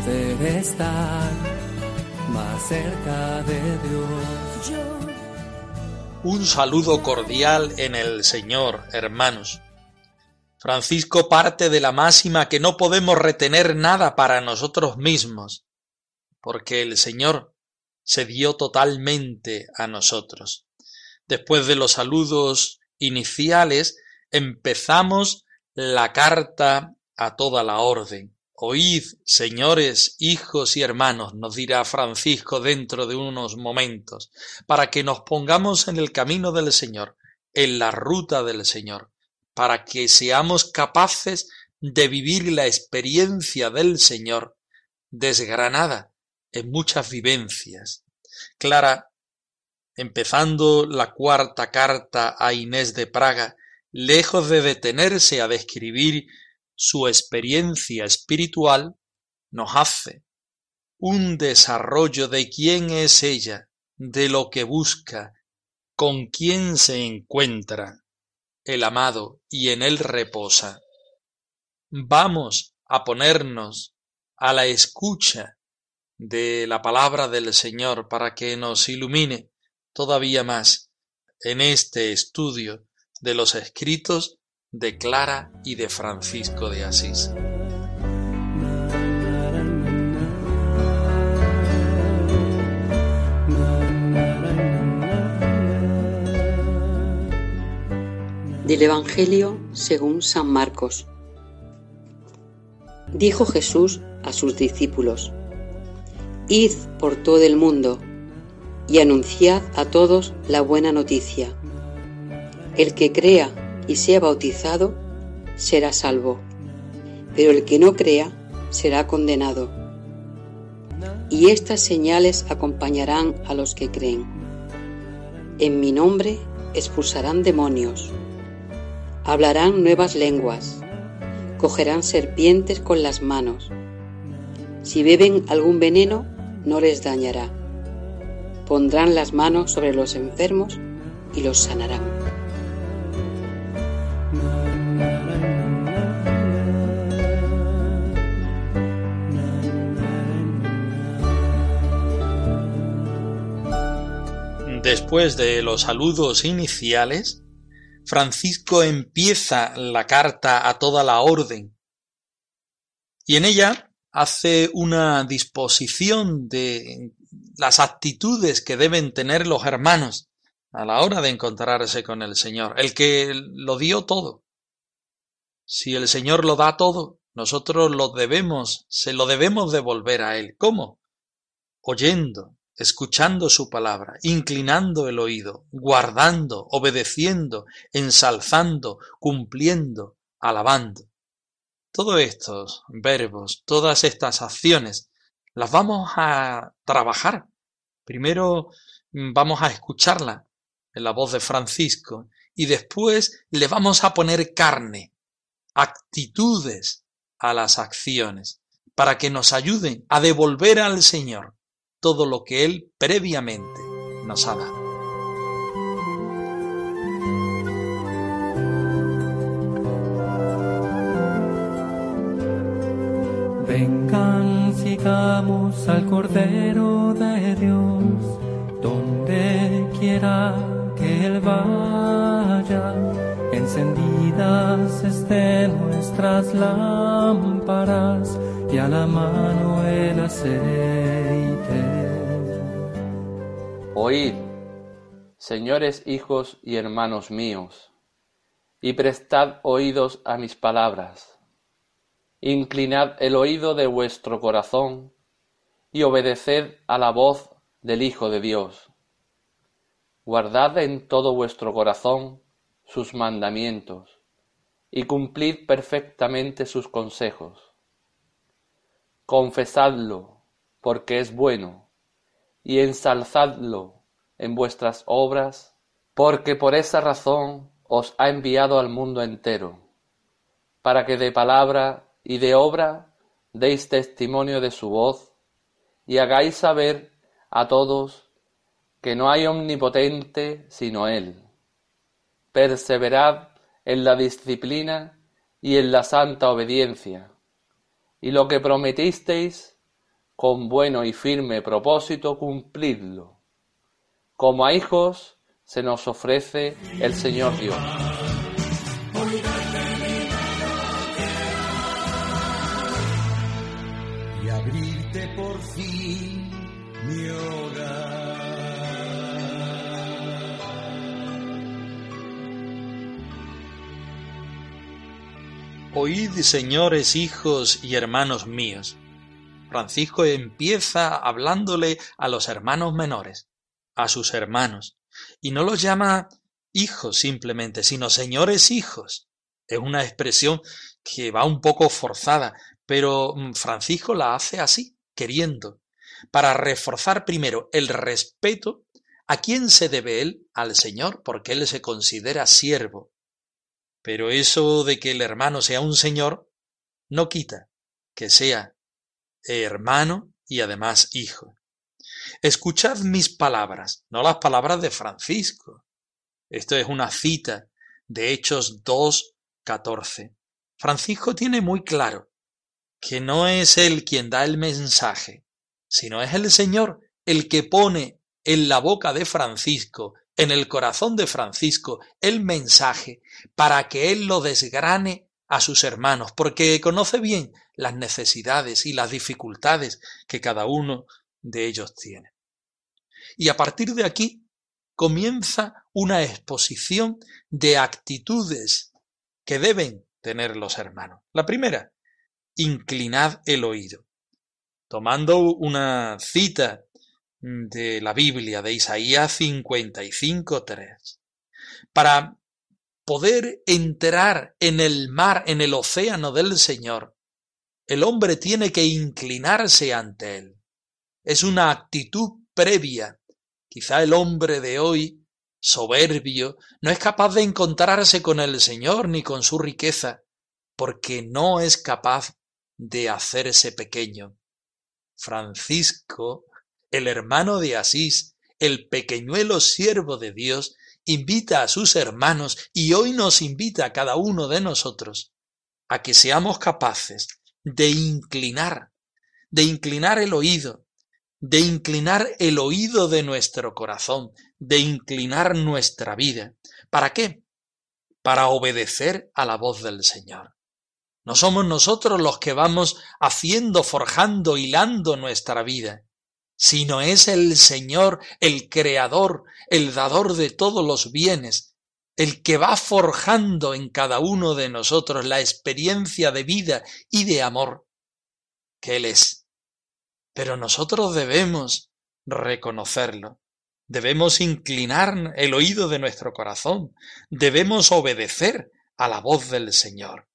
Poder estar más cerca de Dios. Un saludo cordial en el Señor, hermanos. Francisco parte de la máxima que no podemos retener nada para nosotros mismos, porque el Señor se dio totalmente a nosotros. Después de los saludos iniciales, empezamos la carta a toda la orden. Oíd, señores, hijos y hermanos, nos dirá Francisco dentro de unos momentos, para que nos pongamos en el camino del Señor, en la ruta del Señor, para que seamos capaces de vivir la experiencia del Señor desgranada en muchas vivencias. Clara empezando la cuarta carta a Inés de Praga, lejos de detenerse a describir su experiencia espiritual, nos hace un desarrollo de quién es ella, de lo que busca, con quién se encuentra el amado y en él reposa. Vamos a ponernos a la escucha de la palabra del Señor para que nos ilumine todavía más en este estudio de los escritos de Clara y de Francisco de Asís. Del Evangelio según San Marcos. Dijo Jesús a sus discípulos, Id por todo el mundo y anunciad a todos la buena noticia. El que crea y sea bautizado será salvo, pero el que no crea será condenado. Y estas señales acompañarán a los que creen. En mi nombre expulsarán demonios, hablarán nuevas lenguas, cogerán serpientes con las manos. Si beben algún veneno, no les dañará pondrán las manos sobre los enfermos y los sanarán. Después de los saludos iniciales, Francisco empieza la carta a toda la orden y en ella hace una disposición de las actitudes que deben tener los hermanos a la hora de encontrarse con el Señor, el que lo dio todo. Si el Señor lo da todo, nosotros lo debemos, se lo debemos devolver a Él. ¿Cómo? Oyendo, escuchando su palabra, inclinando el oído, guardando, obedeciendo, ensalzando, cumpliendo, alabando. Todos estos verbos, todas estas acciones, las vamos a trabajar Primero mm, vamos a escucharla en la voz de Francisco y después le vamos a poner carne, actitudes a las acciones, para que nos ayuden a devolver al Señor todo lo que Él previamente nos ha dado. Vengan, sigamos al Cordero de Dios, donde quiera que Él vaya, encendidas estén nuestras lámparas y a la mano el aceite. Oíd, señores hijos y hermanos míos, y prestad oídos a mis palabras inclinad el oído de vuestro corazón, y obedeced a la voz del Hijo de Dios. Guardad en todo vuestro corazón sus mandamientos, y cumplid perfectamente sus consejos. Confesadlo, porque es bueno, y ensalzadlo en vuestras obras, porque por esa razón os ha enviado al mundo entero, para que de palabra y de obra deis testimonio de su voz, y hagáis saber a todos que no hay omnipotente sino Él. Perseverad en la disciplina y en la santa obediencia, y lo que prometisteis con bueno y firme propósito cumplidlo. Como a hijos se nos ofrece el Señor Dios. Y abrirte por fin mi hogar. Oíd, señores, hijos y hermanos míos. Francisco empieza hablándole a los hermanos menores, a sus hermanos, y no los llama hijos simplemente, sino señores hijos. Es una expresión que va un poco forzada, pero mm, Francisco la hace así, queriendo, para reforzar primero el respeto a quién se debe él al Señor, porque él se considera siervo, pero eso de que el hermano sea un señor no quita que sea hermano y además hijo. Escuchad mis palabras, no las palabras de Francisco. Esto es una cita de Hechos 2.14. Francisco tiene muy claro que no es él quien da el mensaje, sino es el Señor el que pone en la boca de Francisco en el corazón de Francisco el mensaje para que él lo desgrane a sus hermanos, porque conoce bien las necesidades y las dificultades que cada uno de ellos tiene. Y a partir de aquí comienza una exposición de actitudes que deben tener los hermanos. La primera, inclinad el oído. Tomando una cita de la Biblia, de Isaías 55.3, para poder entrar en el mar, en el océano del Señor, el hombre tiene que inclinarse ante Él. Es una actitud previa. Quizá el hombre de hoy, soberbio, no es capaz de encontrarse con el Señor ni con su riqueza, porque no es capaz de hacerse pequeño. Francisco el hermano de Asís, el pequeñuelo siervo de Dios, invita a sus hermanos y hoy nos invita a cada uno de nosotros a que seamos capaces de inclinar, de inclinar el oído, de inclinar el oído de nuestro corazón, de inclinar nuestra vida. ¿Para qué? Para obedecer a la voz del Señor. No somos nosotros los que vamos haciendo, forjando, hilando nuestra vida sino es el Señor, el Creador, el dador de todos los bienes, el que va forjando en cada uno de nosotros la experiencia de vida y de amor que Él es. Pero nosotros debemos reconocerlo, debemos inclinar el oído de nuestro corazón, debemos obedecer a la voz del Señor.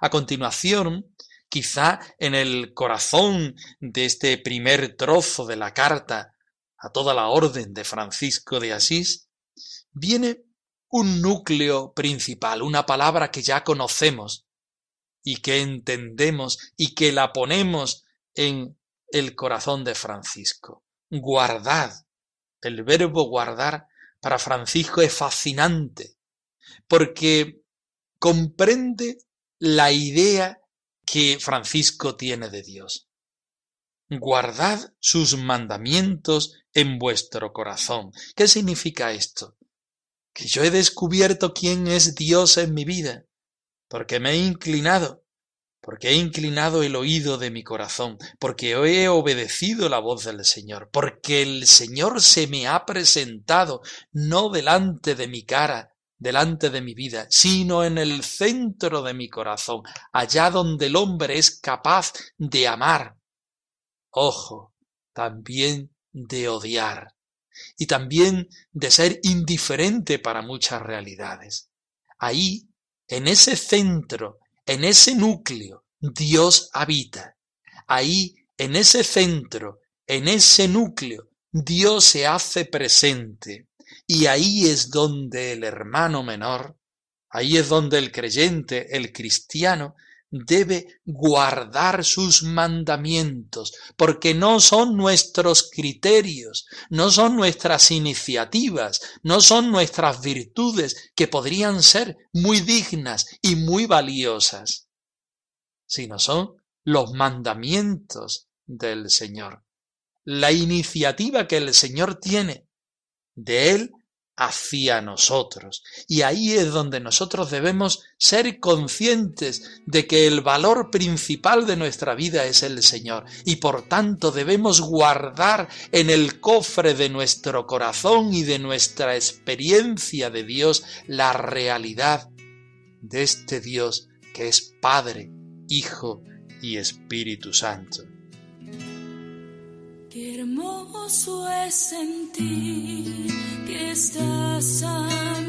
A continuación, quizá en el corazón de este primer trozo de la carta a toda la orden de Francisco de Asís, viene un núcleo principal, una palabra que ya conocemos y que entendemos y que la ponemos en el corazón de Francisco. Guardad. El verbo guardar para Francisco es fascinante porque comprende la idea que Francisco tiene de Dios. Guardad sus mandamientos en vuestro corazón. ¿Qué significa esto? Que yo he descubierto quién es Dios en mi vida, porque me he inclinado, porque he inclinado el oído de mi corazón, porque he obedecido la voz del Señor, porque el Señor se me ha presentado no delante de mi cara, delante de mi vida, sino en el centro de mi corazón, allá donde el hombre es capaz de amar. Ojo, también de odiar y también de ser indiferente para muchas realidades. Ahí en ese centro, en ese núcleo, Dios habita. Ahí, en ese centro, en ese núcleo, Dios se hace presente. Y ahí es donde el hermano menor, ahí es donde el creyente, el cristiano, debe guardar sus mandamientos, porque no son nuestros criterios, no son nuestras iniciativas, no son nuestras virtudes que podrían ser muy dignas y muy valiosas, sino son los mandamientos del Señor, la iniciativa que el Señor tiene de Él hacia nosotros. Y ahí es donde nosotros debemos ser conscientes de que el valor principal de nuestra vida es el Señor y por tanto debemos guardar en el cofre de nuestro corazón y de nuestra experiencia de Dios la realidad de este Dios que es Padre, Hijo y Espíritu Santo. Qué hermoso es sentir que estás a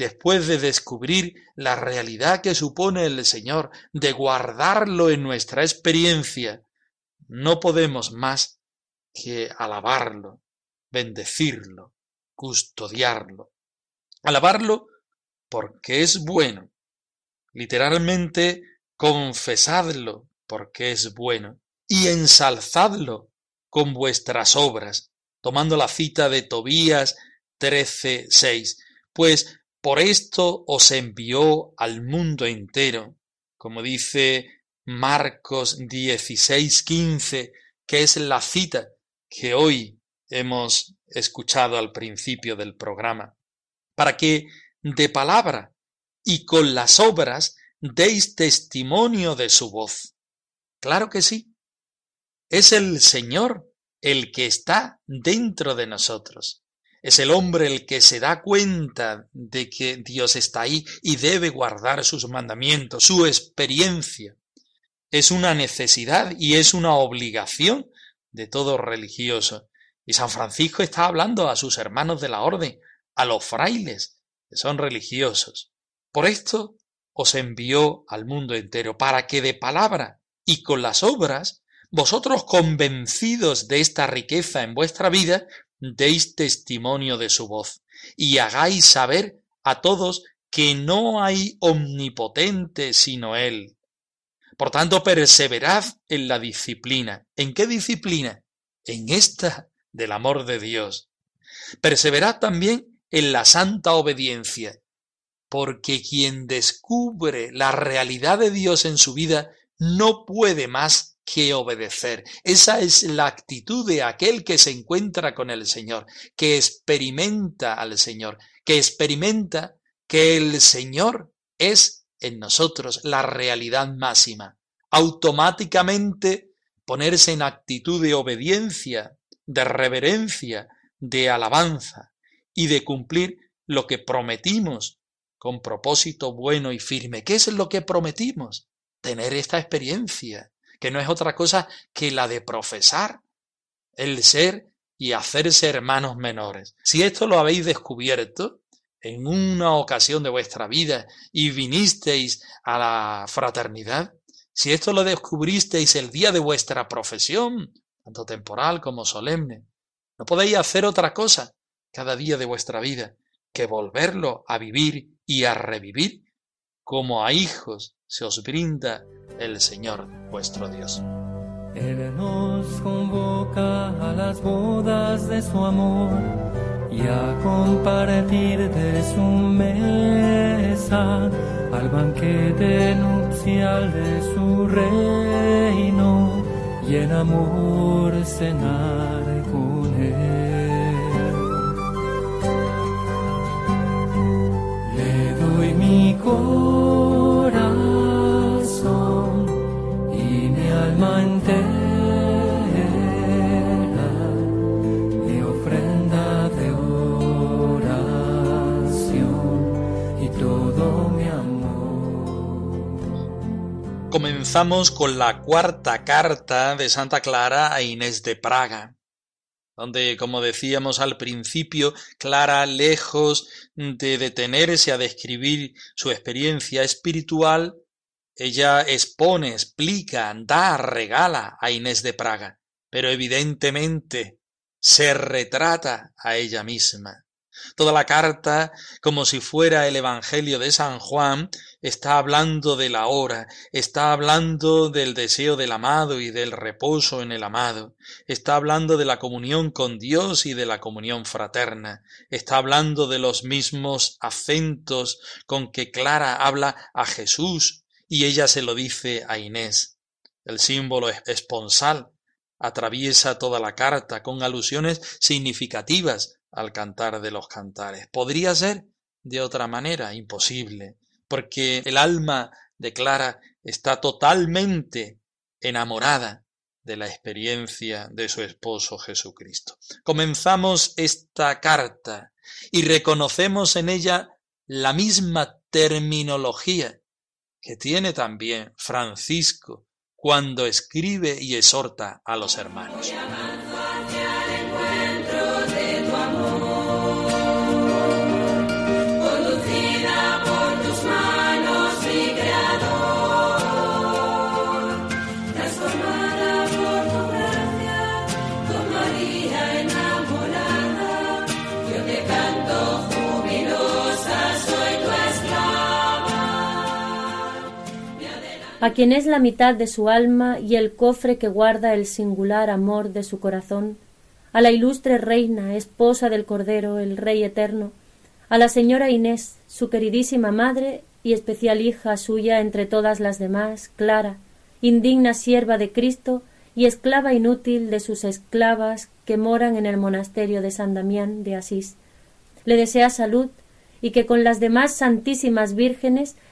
después de descubrir la realidad que supone el Señor, de guardarlo en nuestra experiencia, no podemos más que alabarlo, bendecirlo, custodiarlo. Alabarlo porque es bueno. Literalmente, confesadlo porque es bueno. Y ensalzadlo con vuestras obras, tomando la cita de Tobías 13.6 pues por esto os envió al mundo entero, como dice Marcos 16:15, que es la cita que hoy hemos escuchado al principio del programa, para que de palabra y con las obras deis testimonio de su voz. Claro que sí. Es el Señor el que está dentro de nosotros. Es el hombre el que se da cuenta de que Dios está ahí y debe guardar sus mandamientos, su experiencia. Es una necesidad y es una obligación de todo religioso. Y San Francisco está hablando a sus hermanos de la orden, a los frailes, que son religiosos. Por esto os envió al mundo entero, para que de palabra y con las obras, vosotros convencidos de esta riqueza en vuestra vida, deis testimonio de su voz y hagáis saber a todos que no hay omnipotente sino Él. Por tanto, perseverad en la disciplina. ¿En qué disciplina? En esta del amor de Dios. Perseverad también en la santa obediencia, porque quien descubre la realidad de Dios en su vida no puede más obedecer. Esa es la actitud de aquel que se encuentra con el Señor, que experimenta al Señor, que experimenta que el Señor es en nosotros la realidad máxima. Automáticamente ponerse en actitud de obediencia, de reverencia, de alabanza y de cumplir lo que prometimos con propósito bueno y firme. ¿Qué es lo que prometimos? Tener esta experiencia, que no es otra cosa que la de profesar el ser y hacerse hermanos menores. Si esto lo habéis descubierto en una ocasión de vuestra vida y vinisteis a la fraternidad, si esto lo descubristeis el día de vuestra profesión, tanto temporal como solemne, no podéis hacer otra cosa cada día de vuestra vida que volverlo a vivir y a revivir como a hijos se os brinda el Señor vuestro Dios. Él nos convoca a las bodas de su amor y a compartir de su mesa al banquete nupcial de su reino y en amor cenar comenzamos con la cuarta carta de Santa Clara a Inés de Praga, donde, como decíamos al principio, Clara, lejos de detenerse a describir su experiencia espiritual, ella expone, explica, da, regala a Inés de Praga, pero evidentemente se retrata a ella misma. Toda la carta, como si fuera el Evangelio de San Juan, está hablando de la hora, está hablando del deseo del amado y del reposo en el amado, está hablando de la comunión con Dios y de la comunión fraterna, está hablando de los mismos acentos con que Clara habla a Jesús y ella se lo dice a Inés. El símbolo esponsal. Atraviesa toda la carta con alusiones significativas al cantar de los cantares. ¿Podría ser de otra manera? Imposible, porque el alma de Clara está totalmente enamorada de la experiencia de su esposo Jesucristo. Comenzamos esta carta y reconocemos en ella la misma terminología que tiene también Francisco cuando escribe y exhorta a los hermanos. A quien es la mitad de su alma y el cofre que guarda el singular amor de su corazón, a la ilustre reina, esposa del Cordero, el Rey eterno, a la señora Inés, su queridísima madre y especial hija suya entre todas las demás, Clara, indigna sierva de Cristo y esclava inútil de sus esclavas que moran en el monasterio de San Damián de Asís. Le desea salud y que con las demás santísimas vírgenes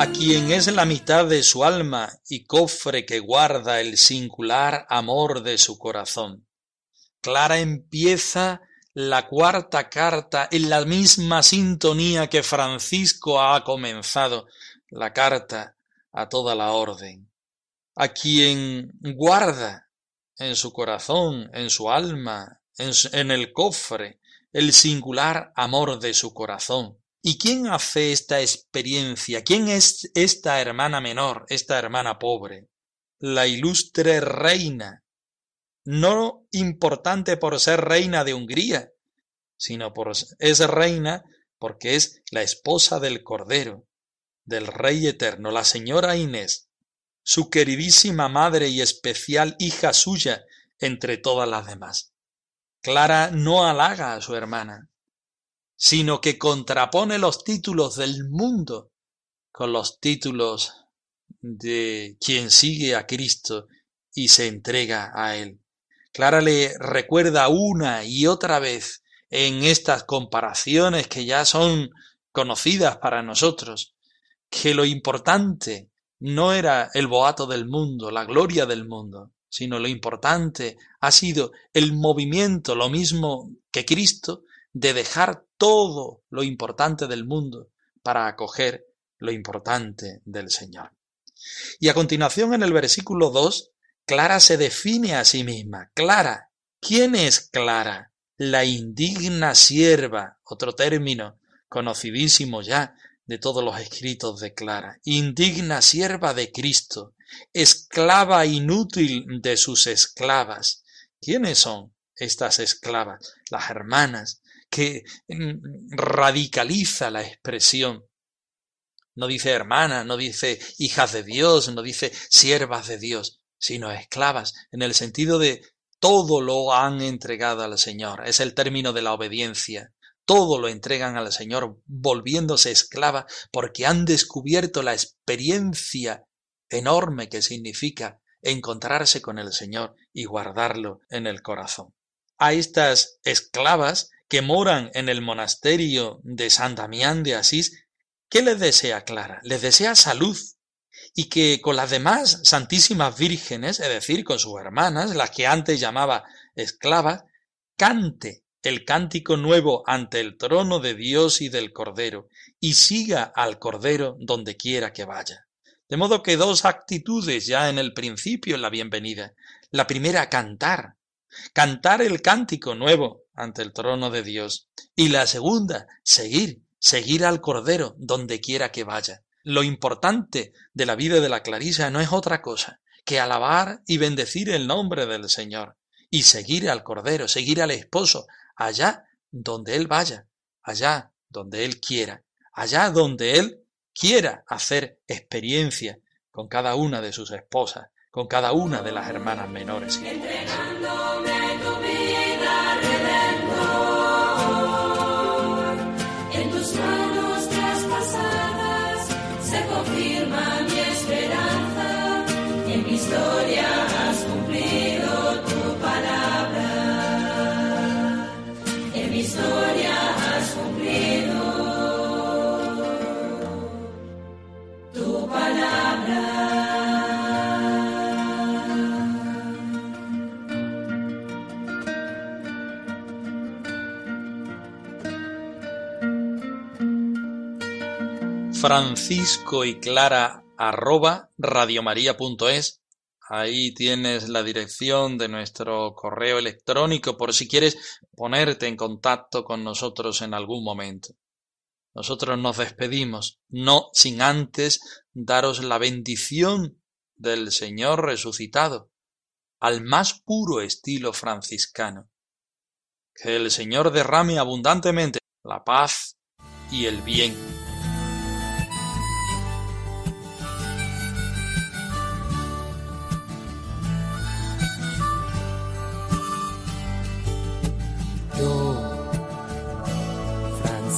a quien es la mitad de su alma y cofre que guarda el singular amor de su corazón. Clara empieza la cuarta carta en la misma sintonía que Francisco ha comenzado la carta a toda la orden, a quien guarda en su corazón, en su alma, en, en el cofre, el singular amor de su corazón ¿Y quién hace esta experiencia? ¿Quién es esta hermana menor, esta hermana pobre? La ilustre reina, no importante por ser reina de Hungría, sino por es reina porque es la esposa del Cordero, del Rey Eterno, la señora Inés, su queridísima madre y especial hija suya entre todas las demás. Clara no halaga a su hermana, sino que contrapone los títulos del mundo con los títulos de quien sigue a Cristo y se entrega a Él. Clara le recuerda una y otra vez en estas comparaciones que ya son conocidas para nosotros, que lo importante no era el boato del mundo, la gloria del mundo, sino lo importante ha sido el movimiento, lo mismo que Cristo, de dejar todo lo importante del mundo para acoger lo importante del Señor. Y a continuación en el versículo 2, Clara se define a sí misma. Clara, ¿quién es Clara? La indigna sierva, otro término conocidísimo ya de todos los escritos de Clara. Indigna sierva de Cristo, esclava inútil de sus esclavas. ¿Quiénes son estas esclavas? Las hermanas, que mm, radicaliza la expresión. No dice hermana, no dice hijas de Dios, no dice siervas de Dios, sino esclavas, en el sentido de todo lo han entregado al Señor. Es el término de la obediencia. Todo lo entregan al Señor volviéndose esclava porque han descubierto la experiencia enorme que significa encontrarse con el Señor y guardarlo en el corazón. A estas esclavas que moran en el monasterio de San Damián de Asís, ¿qué les desea Clara? Les desea salud y que con las demás santísimas vírgenes, es decir, con sus hermanas, las que antes llamaba esclavas, cante el cántico nuevo ante el trono de Dios y del Cordero, y siga al Cordero donde quiera que vaya. De modo que dos actitudes ya en el principio en la bienvenida. La primera, cantar, cantar el cántico nuevo ante el trono de Dios. Y la segunda, seguir, seguir al Cordero donde quiera que vaya. Lo importante de la vida de la Clarisa no es otra cosa que alabar y bendecir el nombre del Señor y seguir al Cordero, seguir al esposo, allá donde Él vaya, allá donde Él quiera, allá donde Él quiera hacer experiencia con cada una de sus esposas, con cada una de las hermanas menores. Francisco y Clara arroba radiomaria.es. Ahí tienes la dirección de nuestro correo electrónico por si quieres ponerte en contacto con nosotros en algún momento. Nosotros nos despedimos, no sin antes daros la bendición del Señor resucitado, al más puro estilo franciscano. Que el Señor derrame abundantemente la paz y el bien